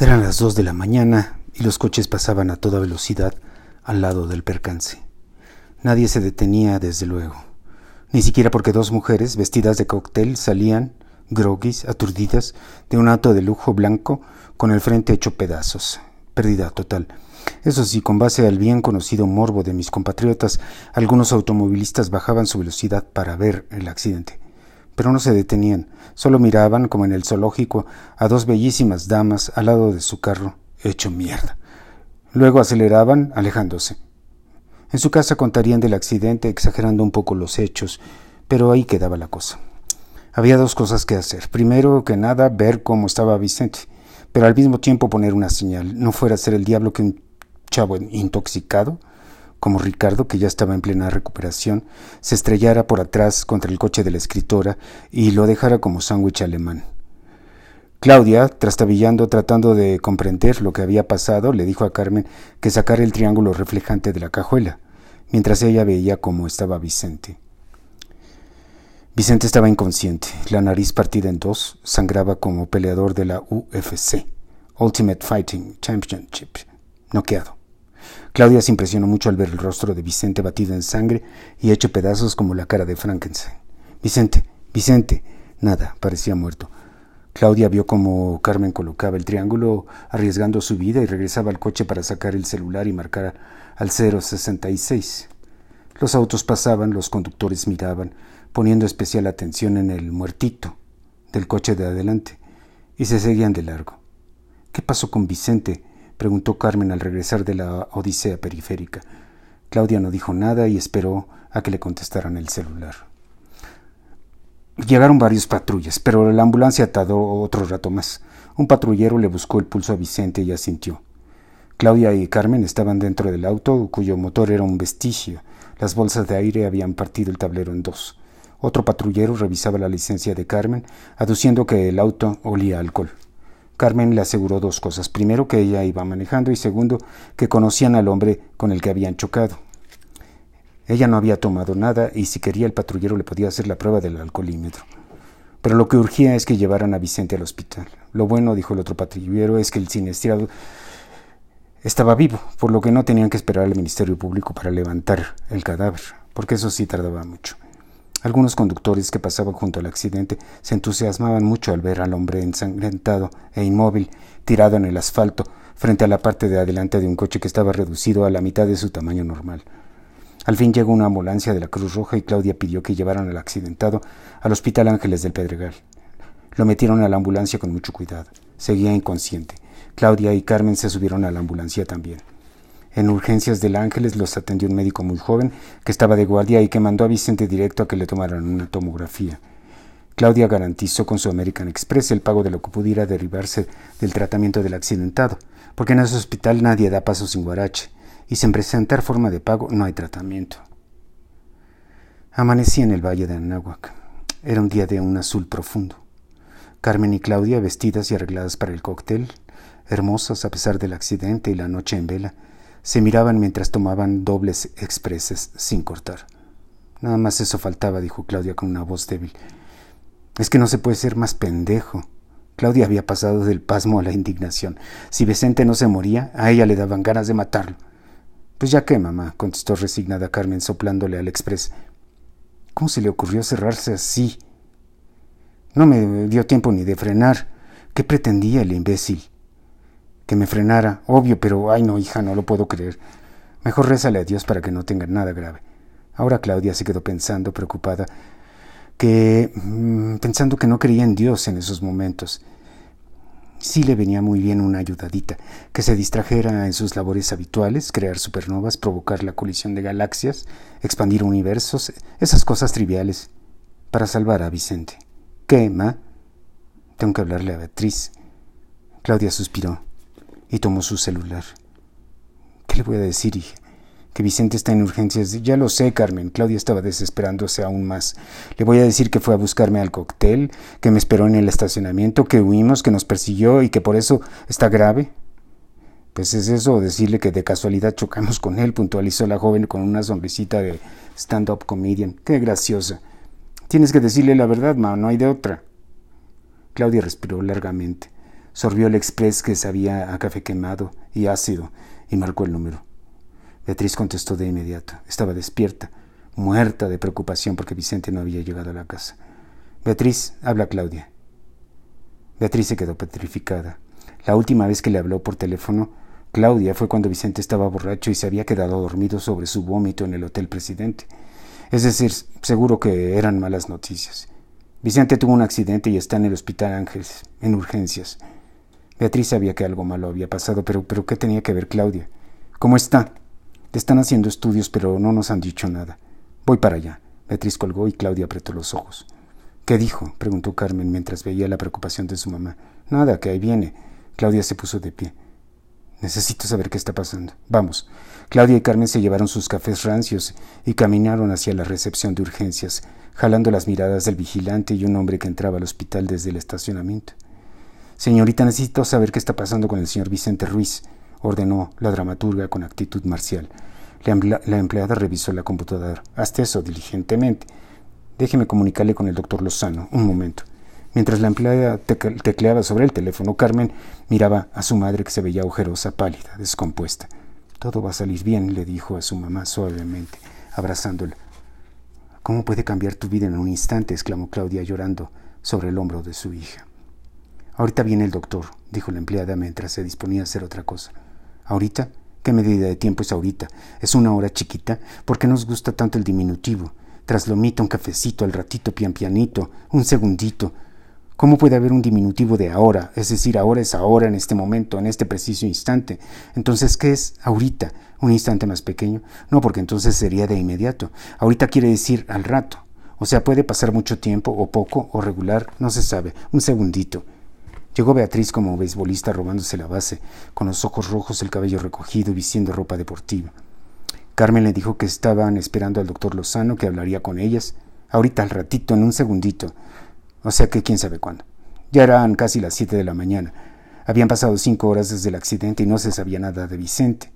Eran las dos de la mañana y los coches pasaban a toda velocidad al lado del percance. Nadie se detenía, desde luego, ni siquiera porque dos mujeres vestidas de cóctel salían, groguis, aturdidas, de un auto de lujo blanco con el frente hecho pedazos. Pérdida total. Eso sí, con base al bien conocido morbo de mis compatriotas, algunos automovilistas bajaban su velocidad para ver el accidente pero no se detenían, solo miraban, como en el zoológico, a dos bellísimas damas al lado de su carro, hecho mierda. Luego aceleraban, alejándose. En su casa contarían del accidente, exagerando un poco los hechos, pero ahí quedaba la cosa. Había dos cosas que hacer. Primero que nada, ver cómo estaba Vicente, pero al mismo tiempo poner una señal. No fuera a ser el diablo que un chavo intoxicado como Ricardo, que ya estaba en plena recuperación, se estrellara por atrás contra el coche de la escritora y lo dejara como sándwich alemán. Claudia, trastabillando, tratando de comprender lo que había pasado, le dijo a Carmen que sacara el triángulo reflejante de la cajuela, mientras ella veía cómo estaba Vicente. Vicente estaba inconsciente, la nariz partida en dos, sangraba como peleador de la UFC, Ultimate Fighting Championship, noqueado. Claudia se impresionó mucho al ver el rostro de Vicente batido en sangre y hecho pedazos como la cara de Frankenstein. Vicente, Vicente. Nada, parecía muerto. Claudia vio cómo Carmen colocaba el triángulo arriesgando su vida y regresaba al coche para sacar el celular y marcar al 066. Los autos pasaban, los conductores miraban, poniendo especial atención en el muertito del coche de adelante, y se seguían de largo. ¿Qué pasó con Vicente? Preguntó Carmen al regresar de la odisea periférica. Claudia no dijo nada y esperó a que le contestaran el celular. Llegaron varios patrullas, pero la ambulancia tardó otro rato más. Un patrullero le buscó el pulso a Vicente y asintió. Claudia y Carmen estaban dentro del auto, cuyo motor era un vestigio. Las bolsas de aire habían partido el tablero en dos. Otro patrullero revisaba la licencia de Carmen, aduciendo que el auto olía alcohol. Carmen le aseguró dos cosas. Primero, que ella iba manejando y segundo, que conocían al hombre con el que habían chocado. Ella no había tomado nada y si quería el patrullero le podía hacer la prueba del alcoholímetro. Pero lo que urgía es que llevaran a Vicente al hospital. Lo bueno, dijo el otro patrullero, es que el siniestrado estaba vivo, por lo que no tenían que esperar al Ministerio Público para levantar el cadáver, porque eso sí tardaba mucho. Algunos conductores que pasaban junto al accidente se entusiasmaban mucho al ver al hombre ensangrentado e inmóvil tirado en el asfalto frente a la parte de adelante de un coche que estaba reducido a la mitad de su tamaño normal. Al fin llegó una ambulancia de la Cruz Roja y Claudia pidió que llevaran al accidentado al Hospital Ángeles del Pedregal. Lo metieron a la ambulancia con mucho cuidado. Seguía inconsciente. Claudia y Carmen se subieron a la ambulancia también. En urgencias del Ángeles los atendió un médico muy joven que estaba de guardia y que mandó a Vicente directo a que le tomaran una tomografía. Claudia garantizó con su American Express el pago de lo que pudiera derivarse del tratamiento del accidentado, porque en ese hospital nadie da paso sin guarache, y sin presentar forma de pago no hay tratamiento. Amanecí en el valle de Anáhuac. Era un día de un azul profundo. Carmen y Claudia, vestidas y arregladas para el cóctel, hermosas a pesar del accidente y la noche en vela, se miraban mientras tomaban dobles expreses sin cortar. Nada más eso faltaba, dijo Claudia con una voz débil. Es que no se puede ser más pendejo. Claudia había pasado del pasmo a la indignación. Si Vicente no se moría, a ella le daban ganas de matarlo. Pues ya qué, mamá, contestó resignada Carmen soplándole al expres. ¿Cómo se le ocurrió cerrarse así? No me dio tiempo ni de frenar. ¿Qué pretendía el imbécil? Que me frenara. Obvio, pero ay no, hija, no lo puedo creer. Mejor rézale a Dios para que no tenga nada grave. Ahora Claudia se quedó pensando, preocupada, que mm, pensando que no creía en Dios en esos momentos. Sí le venía muy bien una ayudadita, que se distrajera en sus labores habituales, crear supernovas, provocar la colisión de galaxias, expandir universos, esas cosas triviales, para salvar a Vicente. ¿Qué, ma? Tengo que hablarle a Beatriz. Claudia suspiró y tomó su celular. ¿Qué le voy a decir, hija? Que Vicente está en urgencias. Ya lo sé, Carmen. Claudia estaba desesperándose aún más. Le voy a decir que fue a buscarme al cóctel, que me esperó en el estacionamiento, que huimos, que nos persiguió y que por eso está grave. Pues es eso, decirle que de casualidad chocamos con él, puntualizó la joven con una sonrisita de stand-up comedian. Qué graciosa. Tienes que decirle la verdad, ma, no hay de otra. Claudia respiró largamente. Sorbió el express que sabía a café quemado y ácido y marcó el número. Beatriz contestó de inmediato. Estaba despierta, muerta de preocupación porque Vicente no había llegado a la casa. Beatriz, habla Claudia. Beatriz se quedó petrificada. La última vez que le habló por teléfono, Claudia fue cuando Vicente estaba borracho y se había quedado dormido sobre su vómito en el Hotel Presidente. Es decir, seguro que eran malas noticias. Vicente tuvo un accidente y está en el Hospital Ángeles, en urgencias. Beatriz sabía que algo malo había pasado, pero, pero ¿qué tenía que ver Claudia? ¿Cómo está? Le están haciendo estudios, pero no nos han dicho nada. Voy para allá. Beatriz colgó y Claudia apretó los ojos. ¿Qué dijo? preguntó Carmen mientras veía la preocupación de su mamá. Nada, que ahí viene. Claudia se puso de pie. Necesito saber qué está pasando. Vamos. Claudia y Carmen se llevaron sus cafés rancios y caminaron hacia la recepción de urgencias, jalando las miradas del vigilante y un hombre que entraba al hospital desde el estacionamiento. Señorita, necesito saber qué está pasando con el señor Vicente Ruiz, ordenó la dramaturga con actitud marcial. La, empleada revisó la computadora. Hazte eso diligentemente. Déjeme comunicarle con el doctor Lozano. Un momento. Mientras la empleada tecleaba sobre el teléfono, Carmen miraba a su madre que se veía ojerosa, pálida, descompuesta. Todo va a salir bien, le dijo a su mamá suavemente, abrazándola. ¿Cómo puede cambiar tu vida en un instante? exclamó Claudia llorando sobre el hombro de su hija. Ahorita viene el doctor, dijo la empleada mientras se disponía a hacer otra cosa. ¿Ahorita? ¿Qué medida de tiempo es ahorita? ¿Es una hora chiquita? ¿Por qué nos gusta tanto el diminutivo? Traslomito, un cafecito, al ratito, pian pianito, un segundito. ¿Cómo puede haber un diminutivo de ahora? Es decir, ahora es ahora, en este momento, en este preciso instante. Entonces, ¿qué es ahorita? ¿Un instante más pequeño? No, porque entonces sería de inmediato. Ahorita quiere decir al rato. O sea, puede pasar mucho tiempo, o poco, o regular, no se sabe. Un segundito. Llegó Beatriz como beisbolista robándose la base, con los ojos rojos, el cabello recogido y vistiendo ropa deportiva. Carmen le dijo que estaban esperando al doctor Lozano, que hablaría con ellas. Ahorita, al ratito, en un segundito. O sea que quién sabe cuándo. Ya eran casi las siete de la mañana. Habían pasado cinco horas desde el accidente y no se sabía nada de Vicente.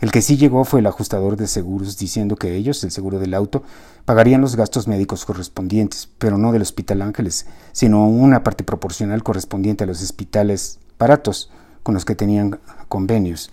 El que sí llegó fue el ajustador de seguros diciendo que ellos, el seguro del auto, pagarían los gastos médicos correspondientes, pero no del Hospital Ángeles, sino una parte proporcional correspondiente a los hospitales baratos con los que tenían convenios.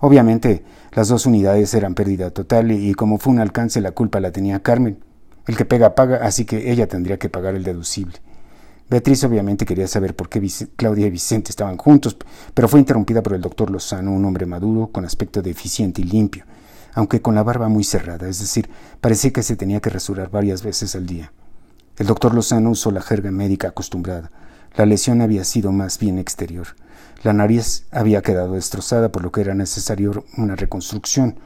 Obviamente, las dos unidades eran pérdida total y, como fue un alcance, la culpa la tenía Carmen. El que pega paga, así que ella tendría que pagar el deducible. Beatriz obviamente quería saber por qué Claudia y Vicente estaban juntos, pero fue interrumpida por el doctor Lozano, un hombre maduro, con aspecto deficiente y limpio, aunque con la barba muy cerrada, es decir, parecía que se tenía que rasurar varias veces al día. El doctor Lozano usó la jerga médica acostumbrada. La lesión había sido más bien exterior. La nariz había quedado destrozada, por lo que era necesario una reconstrucción.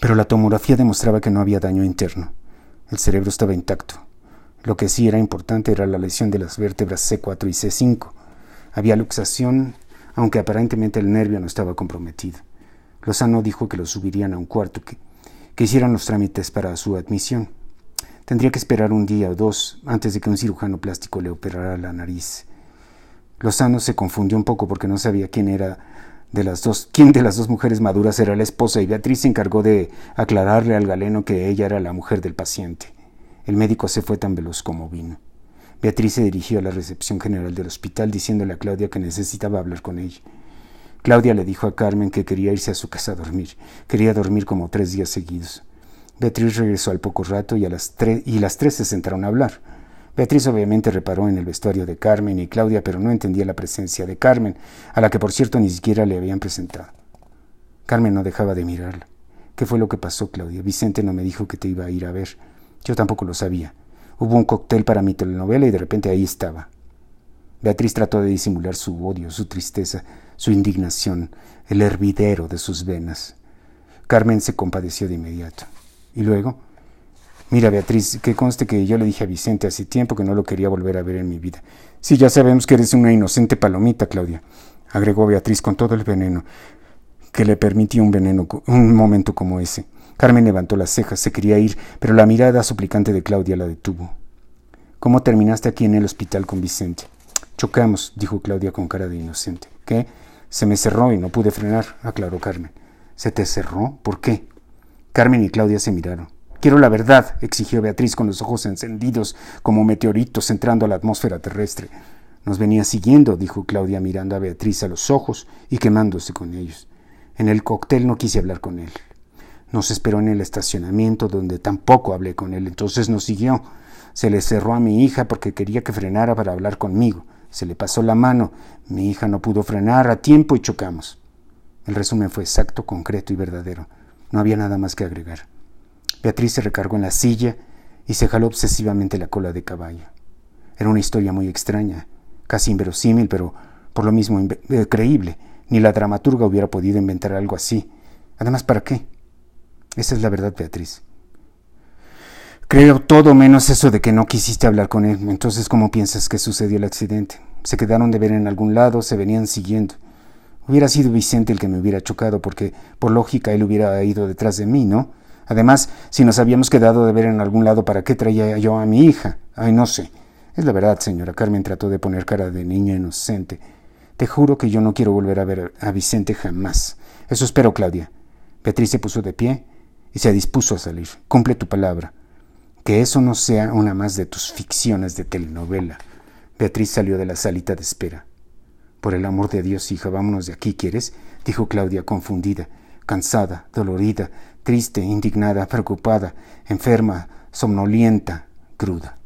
Pero la tomografía demostraba que no había daño interno. El cerebro estaba intacto. Lo que sí era importante era la lesión de las vértebras C4 y C5. Había luxación, aunque aparentemente el nervio no estaba comprometido. Lozano dijo que lo subirían a un cuarto, que, que hicieran los trámites para su admisión. Tendría que esperar un día o dos antes de que un cirujano plástico le operara la nariz. Lozano se confundió un poco porque no sabía quién era de las dos, quién de las dos mujeres maduras era la esposa y Beatriz se encargó de aclararle al galeno que ella era la mujer del paciente. El médico se fue tan veloz como vino. Beatriz se dirigió a la recepción general del hospital diciéndole a Claudia que necesitaba hablar con ella. Claudia le dijo a Carmen que quería irse a su casa a dormir. Quería dormir como tres días seguidos. Beatriz regresó al poco rato y, a las y las tres se sentaron a hablar. Beatriz obviamente reparó en el vestuario de Carmen y Claudia, pero no entendía la presencia de Carmen, a la que por cierto ni siquiera le habían presentado. Carmen no dejaba de mirarla. ¿Qué fue lo que pasó, Claudia? Vicente no me dijo que te iba a ir a ver. Yo tampoco lo sabía. Hubo un cóctel para mi telenovela y de repente ahí estaba. Beatriz trató de disimular su odio, su tristeza, su indignación, el hervidero de sus venas. Carmen se compadeció de inmediato. Y luego, mira Beatriz, que conste que yo le dije a Vicente hace tiempo que no lo quería volver a ver en mi vida. Sí, ya sabemos que eres una inocente palomita, Claudia, agregó Beatriz con todo el veneno que le permitió un veneno un momento como ese. Carmen levantó las cejas, se quería ir, pero la mirada suplicante de Claudia la detuvo. ¿Cómo terminaste aquí en el hospital con Vicente? Chocamos, dijo Claudia con cara de inocente. ¿Qué? Se me cerró y no pude frenar, aclaró Carmen. ¿Se te cerró? ¿Por qué? Carmen y Claudia se miraron. Quiero la verdad, exigió Beatriz con los ojos encendidos como meteoritos entrando a la atmósfera terrestre. Nos venía siguiendo, dijo Claudia mirando a Beatriz a los ojos y quemándose con ellos. En el cóctel no quise hablar con él. Nos esperó en el estacionamiento donde tampoco hablé con él. Entonces nos siguió. Se le cerró a mi hija porque quería que frenara para hablar conmigo. Se le pasó la mano. Mi hija no pudo frenar a tiempo y chocamos. El resumen fue exacto, concreto y verdadero. No había nada más que agregar. Beatriz se recargó en la silla y se jaló obsesivamente la cola de caballo. Era una historia muy extraña, casi inverosímil, pero por lo mismo eh, creíble. Ni la dramaturga hubiera podido inventar algo así. Además, ¿para qué? Esa es la verdad, Beatriz. Creo todo menos eso de que no quisiste hablar con él. Entonces, ¿cómo piensas que sucedió el accidente? Se quedaron de ver en algún lado, se venían siguiendo. Hubiera sido Vicente el que me hubiera chocado, porque por lógica él hubiera ido detrás de mí, ¿no? Además, si nos habíamos quedado de ver en algún lado, ¿para qué traía yo a mi hija? Ay, no sé. Es la verdad, señora. Carmen trató de poner cara de niña inocente. Te juro que yo no quiero volver a ver a Vicente jamás. Eso espero, Claudia. Beatriz se puso de pie y se dispuso a salir. Cumple tu palabra. Que eso no sea una más de tus ficciones de telenovela. Beatriz salió de la salita de espera. Por el amor de Dios, hija, vámonos de aquí, ¿quieres? dijo Claudia, confundida, cansada, dolorida, triste, indignada, preocupada, enferma, somnolienta, cruda.